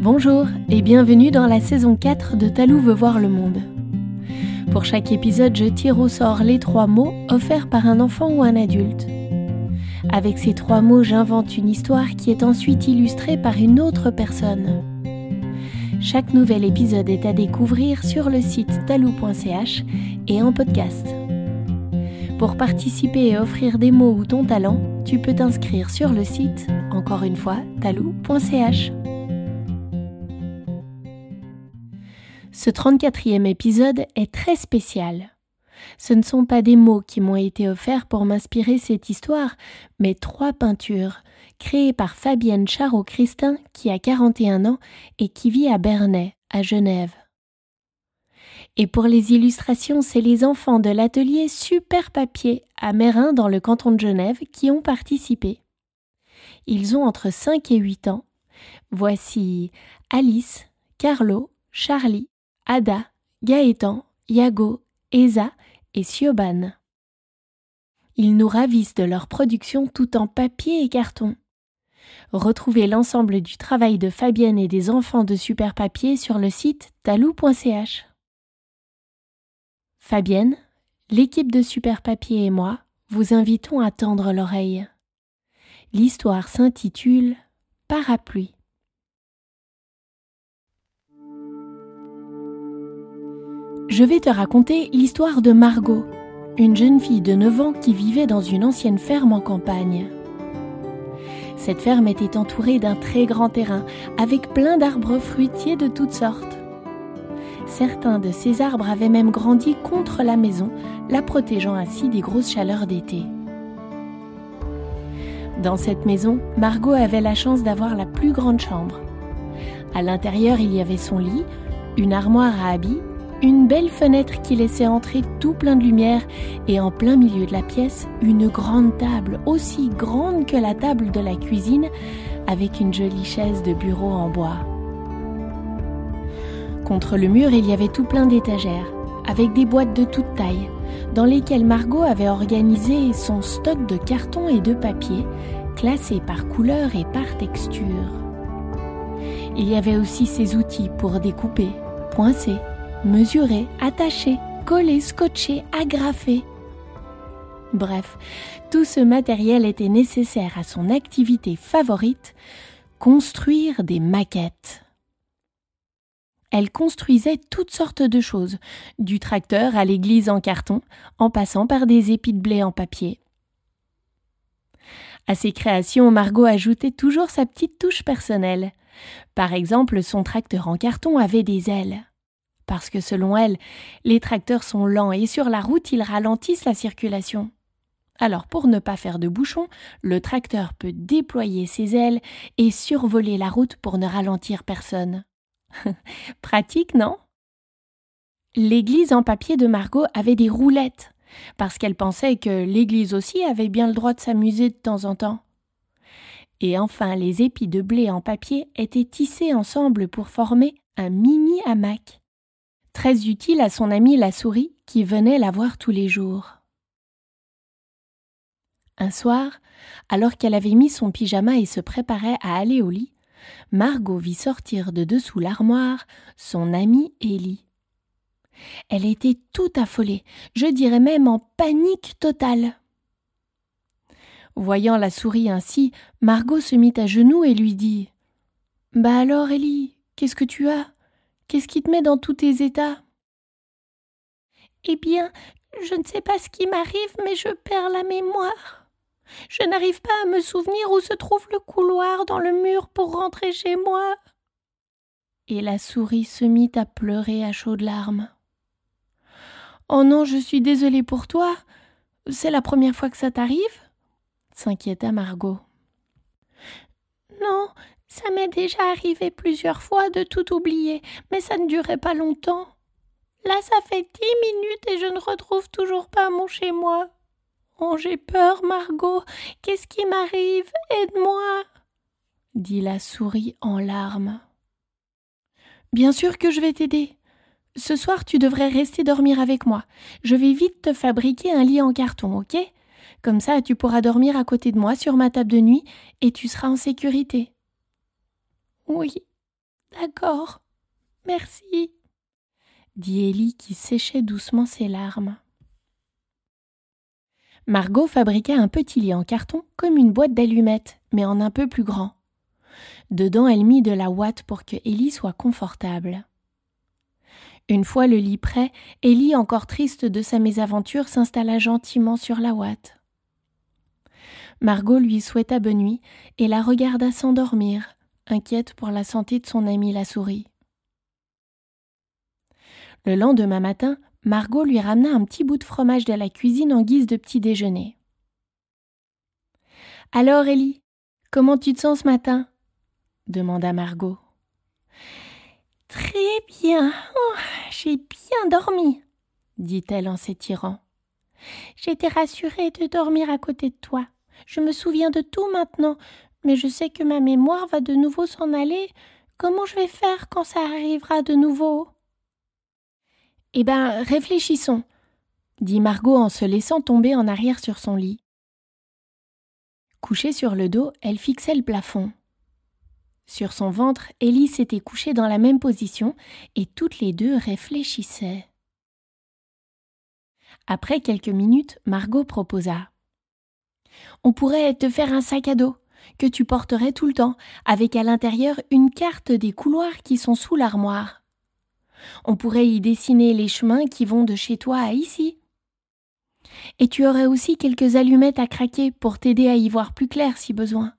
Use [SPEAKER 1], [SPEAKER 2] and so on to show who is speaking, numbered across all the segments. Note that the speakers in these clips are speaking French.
[SPEAKER 1] Bonjour et bienvenue dans la saison 4 de Talou veut voir le monde. Pour chaque épisode, je tire au sort les trois mots offerts par un enfant ou un adulte. Avec ces trois mots, j'invente une histoire qui est ensuite illustrée par une autre personne. Chaque nouvel épisode est à découvrir sur le site talou.ch et en podcast. Pour participer et offrir des mots ou ton talent, tu peux t'inscrire sur le site, encore une fois, talou.ch. Ce 34e épisode est très spécial. Ce ne sont pas des mots qui m'ont été offerts pour m'inspirer cette histoire, mais trois peintures créées par Fabienne Charot-Christin qui a 41 ans et qui vit à Bernay, à Genève. Et pour les illustrations, c'est les enfants de l'atelier Super Papier à Mérin dans le canton de Genève qui ont participé. Ils ont entre 5 et 8 ans. Voici Alice, Carlo, Charlie, Ada, Gaëtan, Yago, Esa et Sioban. Ils nous ravissent de leur production tout en papier et carton. Retrouvez l'ensemble du travail de Fabienne et des enfants de Super Papier sur le site talou.ch. Fabienne, l'équipe de Super Papier et moi vous invitons à tendre l'oreille. L'histoire s'intitule Parapluie. Je vais te raconter l'histoire de Margot, une jeune fille de 9 ans qui vivait dans une ancienne ferme en campagne. Cette ferme était entourée d'un très grand terrain avec plein d'arbres fruitiers de toutes sortes. Certains de ces arbres avaient même grandi contre la maison, la protégeant ainsi des grosses chaleurs d'été. Dans cette maison, Margot avait la chance d'avoir la plus grande chambre. À l'intérieur, il y avait son lit, une armoire à habits, une belle fenêtre qui laissait entrer tout plein de lumière et en plein milieu de la pièce, une grande table, aussi grande que la table de la cuisine, avec une jolie chaise de bureau en bois. Contre le mur, il y avait tout plein d'étagères, avec des boîtes de toute taille, dans lesquelles Margot avait organisé son stock de carton et de papier, classés par couleur et par texture. Il y avait aussi ses outils pour découper, poincer, mesurer, attacher, coller, scotcher, agrafer. Bref, tout ce matériel était nécessaire à son activité favorite, construire des maquettes. Elle construisait toutes sortes de choses, du tracteur à l'église en carton, en passant par des épis de blé en papier. À ses créations, Margot ajoutait toujours sa petite touche personnelle. Par exemple, son tracteur en carton avait des ailes. Parce que selon elle, les tracteurs sont lents et sur la route ils ralentissent la circulation. Alors pour ne pas faire de bouchons, le tracteur peut déployer ses ailes et survoler la route pour ne ralentir personne. Pratique, non? L'église en papier de Margot avait des roulettes, parce qu'elle pensait que l'église aussi avait bien le droit de s'amuser de temps en temps. Et enfin, les épis de blé en papier étaient tissés ensemble pour former un mini hamac, très utile à son amie la souris qui venait la voir tous les jours. Un soir, alors qu'elle avait mis son pyjama et se préparait à aller au lit, Margot vit sortir de dessous l'armoire son amie Élie. Elle était tout affolée, je dirais même en panique totale. Voyant la souris ainsi, Margot se mit à genoux et lui dit Bah alors, Élie, qu'est-ce que tu as? Qu'est-ce qui te met dans tous tes états?
[SPEAKER 2] Eh bien, je ne sais pas ce qui m'arrive, mais je perds la mémoire. Je n'arrive pas à me souvenir où se trouve le couloir dans le mur pour rentrer chez moi.
[SPEAKER 1] Et la souris se mit à pleurer à chaudes larmes. Oh non, je suis désolée pour toi. C'est la première fois que ça t'arrive? s'inquiéta Margot.
[SPEAKER 2] Non, ça m'est déjà arrivé plusieurs fois de tout oublier, mais ça ne durait pas longtemps. Là, ça fait dix minutes et je ne retrouve toujours pas mon chez moi. Oh, j'ai peur, Margot. Qu'est-ce qui m'arrive? Aide-moi.
[SPEAKER 1] dit la souris en larmes. Bien sûr que je vais t'aider. Ce soir, tu devrais rester dormir avec moi. Je vais vite te fabriquer un lit en carton, ok? Comme ça, tu pourras dormir à côté de moi sur ma table de nuit et tu seras en sécurité.
[SPEAKER 2] Oui, D'accord. Merci, dit Ellie qui séchait doucement ses larmes.
[SPEAKER 1] Margot fabriqua un petit lit en carton comme une boîte d'allumettes, mais en un peu plus grand. Dedans, elle mit de la ouate pour que Ellie soit confortable. Une fois le lit prêt, Ellie, encore triste de sa mésaventure, s'installa gentiment sur la ouate. Margot lui souhaita bonne nuit et la regarda s'endormir, inquiète pour la santé de son amie la souris. Le lendemain matin, Margot lui ramena un petit bout de fromage de la cuisine en guise de petit déjeuner. Alors, Ellie, comment tu te sens ce matin? demanda Margot.
[SPEAKER 2] Très bien. Oh, j'ai bien dormi, dit-elle en s'étirant. J'étais rassurée de dormir à côté de toi. Je me souviens de tout maintenant, mais je sais que ma mémoire va de nouveau s'en aller. Comment je vais faire quand ça arrivera de nouveau?
[SPEAKER 1] Eh ben, réfléchissons, dit Margot en se laissant tomber en arrière sur son lit. Couchée sur le dos, elle fixait le plafond. Sur son ventre, Ellie s'était couchée dans la même position et toutes les deux réfléchissaient. Après quelques minutes, Margot proposa. On pourrait te faire un sac à dos que tu porterais tout le temps, avec à l'intérieur une carte des couloirs qui sont sous l'armoire. On pourrait y dessiner les chemins qui vont de chez toi à ici. Et tu aurais aussi quelques allumettes à craquer pour t'aider à y voir plus clair si besoin.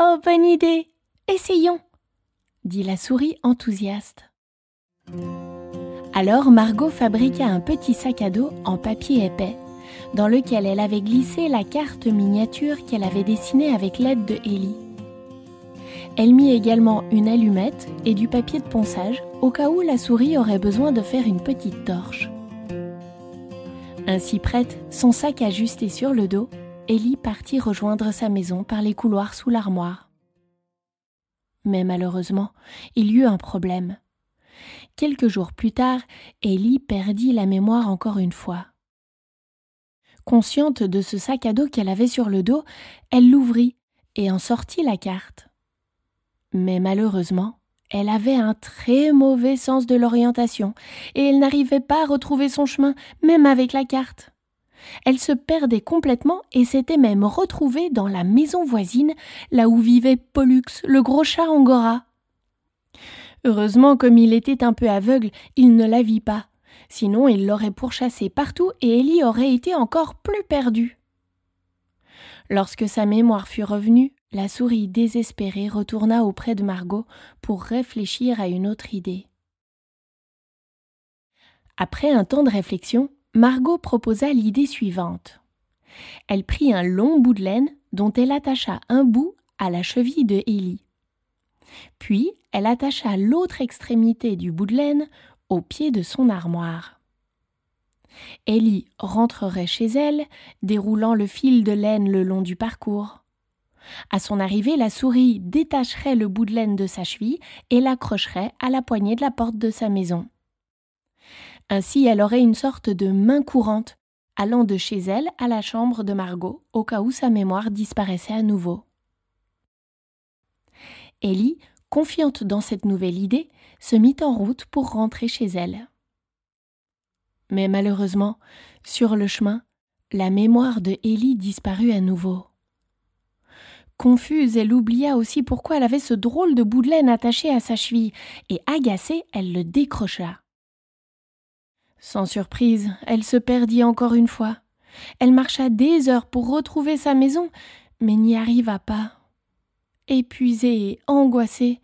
[SPEAKER 2] Oh, bonne idée. Essayons, dit la souris enthousiaste.
[SPEAKER 1] Alors Margot fabriqua un petit sac à dos en papier épais, dans lequel elle avait glissé la carte miniature qu'elle avait dessinée avec l'aide de Ellie. Elle mit également une allumette et du papier de ponçage au cas où la souris aurait besoin de faire une petite torche. Ainsi prête, son sac ajusté sur le dos, Ellie partit rejoindre sa maison par les couloirs sous l'armoire. Mais malheureusement, il y eut un problème. Quelques jours plus tard, Ellie perdit la mémoire encore une fois. Consciente de ce sac à dos qu'elle avait sur le dos, elle l'ouvrit et en sortit la carte. Mais malheureusement, elle avait un très mauvais sens de l'orientation, et elle n'arrivait pas à retrouver son chemin, même avec la carte. Elle se perdait complètement et s'était même retrouvée dans la maison voisine, là où vivait Pollux, le gros chat angora. Heureusement, comme il était un peu aveugle, il ne la vit pas. Sinon, il l'aurait pourchassée partout et Ellie aurait été encore plus perdue. Lorsque sa mémoire fut revenue, la souris désespérée retourna auprès de Margot pour réfléchir à une autre idée. Après un temps de réflexion, Margot proposa l'idée suivante. Elle prit un long bout de laine dont elle attacha un bout à la cheville de Ellie. Puis elle attacha l'autre extrémité du bout de laine au pied de son armoire. Ellie rentrerait chez elle, déroulant le fil de laine le long du parcours. À son arrivée, la souris détacherait le bout de laine de sa cheville et l'accrocherait à la poignée de la porte de sa maison. Ainsi, elle aurait une sorte de main courante, allant de chez elle à la chambre de Margot, au cas où sa mémoire disparaissait à nouveau. Ellie, confiante dans cette nouvelle idée, se mit en route pour rentrer chez elle. Mais malheureusement, sur le chemin, la mémoire de Ellie disparut à nouveau. Confuse, elle oublia aussi pourquoi elle avait ce drôle de bout de laine attaché à sa cheville, et agacée, elle le décrocha. Sans surprise, elle se perdit encore une fois. Elle marcha des heures pour retrouver sa maison, mais n'y arriva pas. Épuisée et angoissée,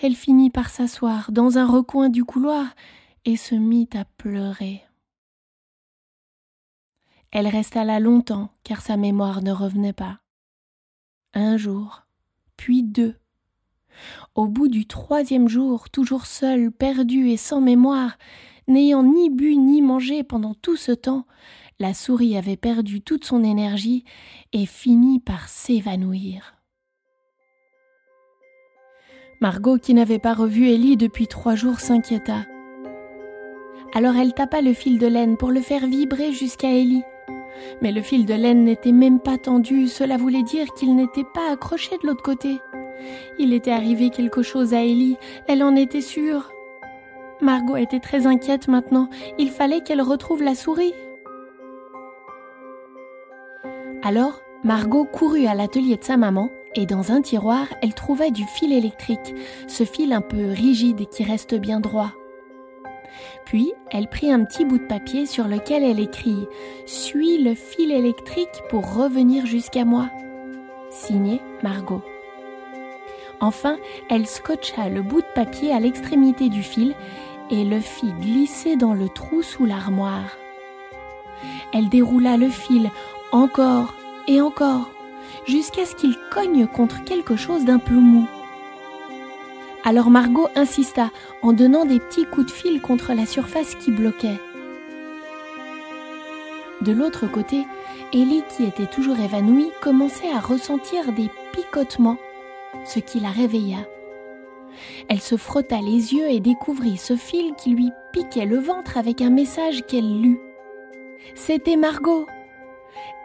[SPEAKER 1] elle finit par s'asseoir dans un recoin du couloir et se mit à pleurer. Elle resta là longtemps car sa mémoire ne revenait pas un jour, puis deux. Au bout du troisième jour, toujours seule, perdue et sans mémoire, n'ayant ni bu ni mangé pendant tout ce temps, la souris avait perdu toute son énergie et finit par s'évanouir. Margot, qui n'avait pas revu Ellie depuis trois jours, s'inquiéta. Alors elle tapa le fil de laine pour le faire vibrer jusqu'à Ellie. Mais le fil de laine n'était même pas tendu, cela voulait dire qu'il n'était pas accroché de l'autre côté. Il était arrivé quelque chose à Ellie, elle en était sûre. Margot était très inquiète maintenant, il fallait qu'elle retrouve la souris. Alors, Margot courut à l'atelier de sa maman et dans un tiroir, elle trouva du fil électrique, ce fil un peu rigide qui reste bien droit. Puis, elle prit un petit bout de papier sur lequel elle écrit Suis le fil électrique pour revenir jusqu'à moi. Signé Margot. Enfin, elle scotcha le bout de papier à l'extrémité du fil et le fit glisser dans le trou sous l'armoire. Elle déroula le fil encore et encore, jusqu'à ce qu'il cogne contre quelque chose d'un peu mou. Alors Margot insista en donnant des petits coups de fil contre la surface qui bloquait. De l'autre côté, Ellie, qui était toujours évanouie, commençait à ressentir des picotements, ce qui la réveilla. Elle se frotta les yeux et découvrit ce fil qui lui piquait le ventre avec un message qu'elle lut. C'était Margot.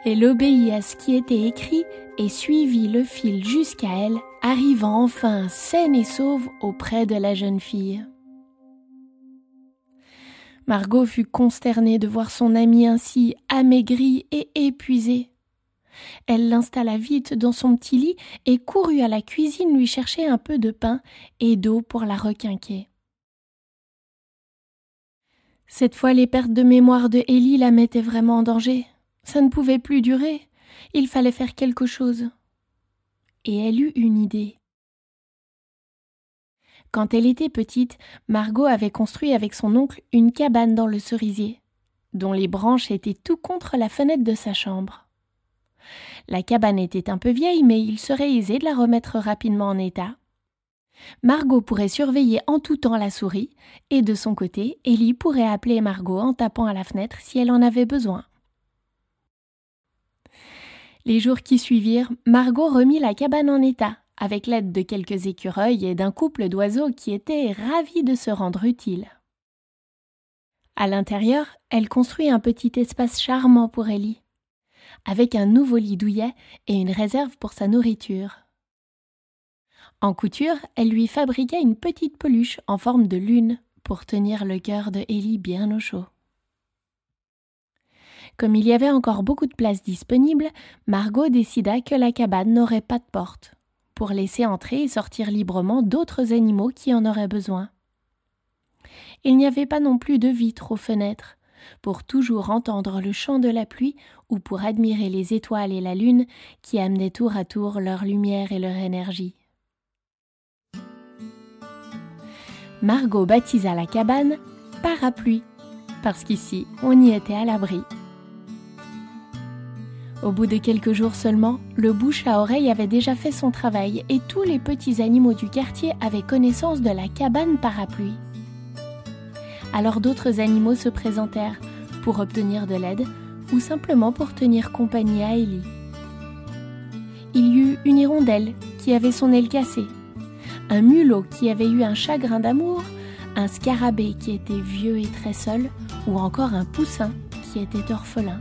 [SPEAKER 1] Elle obéit à ce qui était écrit et suivit le fil jusqu'à elle, arrivant enfin saine et sauve auprès de la jeune fille. Margot fut consternée de voir son amie ainsi amaigrie et épuisée. Elle l'installa vite dans son petit lit et courut à la cuisine lui chercher un peu de pain et d'eau pour la requinquer. Cette fois, les pertes de mémoire de Ellie la mettaient vraiment en danger. Ça ne pouvait plus durer. Il fallait faire quelque chose. Et elle eut une idée. Quand elle était petite, Margot avait construit avec son oncle une cabane dans le cerisier, dont les branches étaient tout contre la fenêtre de sa chambre. La cabane était un peu vieille, mais il serait aisé de la remettre rapidement en état. Margot pourrait surveiller en tout temps la souris, et de son côté, Ellie pourrait appeler Margot en tapant à la fenêtre si elle en avait besoin. Les jours qui suivirent, Margot remit la cabane en état, avec l'aide de quelques écureuils et d'un couple d'oiseaux qui étaient ravis de se rendre utiles. À l'intérieur, elle construit un petit espace charmant pour Ellie, avec un nouveau lit douillet et une réserve pour sa nourriture. En couture, elle lui fabriqua une petite peluche en forme de lune pour tenir le cœur de Ellie bien au chaud. Comme il y avait encore beaucoup de place disponible, Margot décida que la cabane n'aurait pas de porte, pour laisser entrer et sortir librement d'autres animaux qui en auraient besoin. Il n'y avait pas non plus de vitres aux fenêtres, pour toujours entendre le chant de la pluie ou pour admirer les étoiles et la lune qui amenaient tour à tour leur lumière et leur énergie. Margot baptisa la cabane Parapluie, parce qu'ici on y était à l'abri. Au bout de quelques jours seulement, le bouche à oreille avait déjà fait son travail et tous les petits animaux du quartier avaient connaissance de la cabane parapluie. Alors d'autres animaux se présentèrent pour obtenir de l'aide ou simplement pour tenir compagnie à Ellie. Il y eut une hirondelle qui avait son aile cassée, un mulot qui avait eu un chagrin d'amour, un scarabée qui était vieux et très seul, ou encore un poussin qui était orphelin.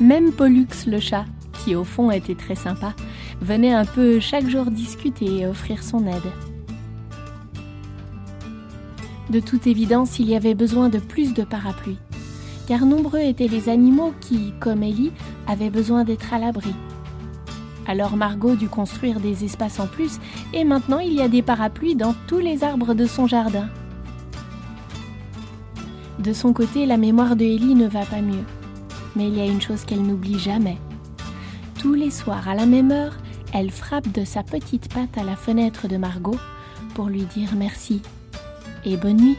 [SPEAKER 1] Même Pollux le chat, qui au fond était très sympa, venait un peu chaque jour discuter et offrir son aide. De toute évidence, il y avait besoin de plus de parapluies, car nombreux étaient les animaux qui, comme Ellie, avaient besoin d'être à l'abri. Alors Margot dut construire des espaces en plus, et maintenant il y a des parapluies dans tous les arbres de son jardin. De son côté, la mémoire de Ellie ne va pas mieux mais il y a une chose qu'elle n'oublie jamais. Tous les soirs à la même heure, elle frappe de sa petite patte à la fenêtre de Margot pour lui dire merci et bonne nuit.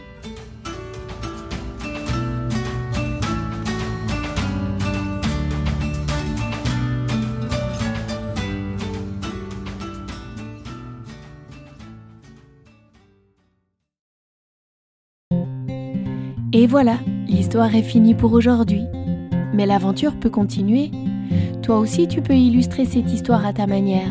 [SPEAKER 1] Et voilà, l'histoire est finie pour aujourd'hui mais l'aventure peut continuer. Toi aussi, tu peux illustrer cette histoire à ta manière.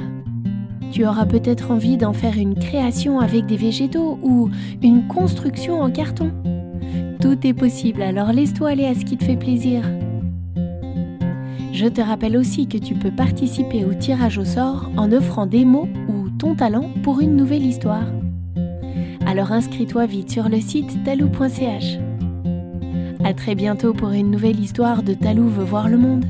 [SPEAKER 1] Tu auras peut-être envie d'en faire une création avec des végétaux ou une construction en carton. Tout est possible, alors laisse-toi aller à ce qui te fait plaisir. Je te rappelle aussi que tu peux participer au tirage au sort en offrant des mots ou ton talent pour une nouvelle histoire. Alors inscris-toi vite sur le site talou.ch. À très bientôt pour une nouvelle histoire de Talou veut voir le monde.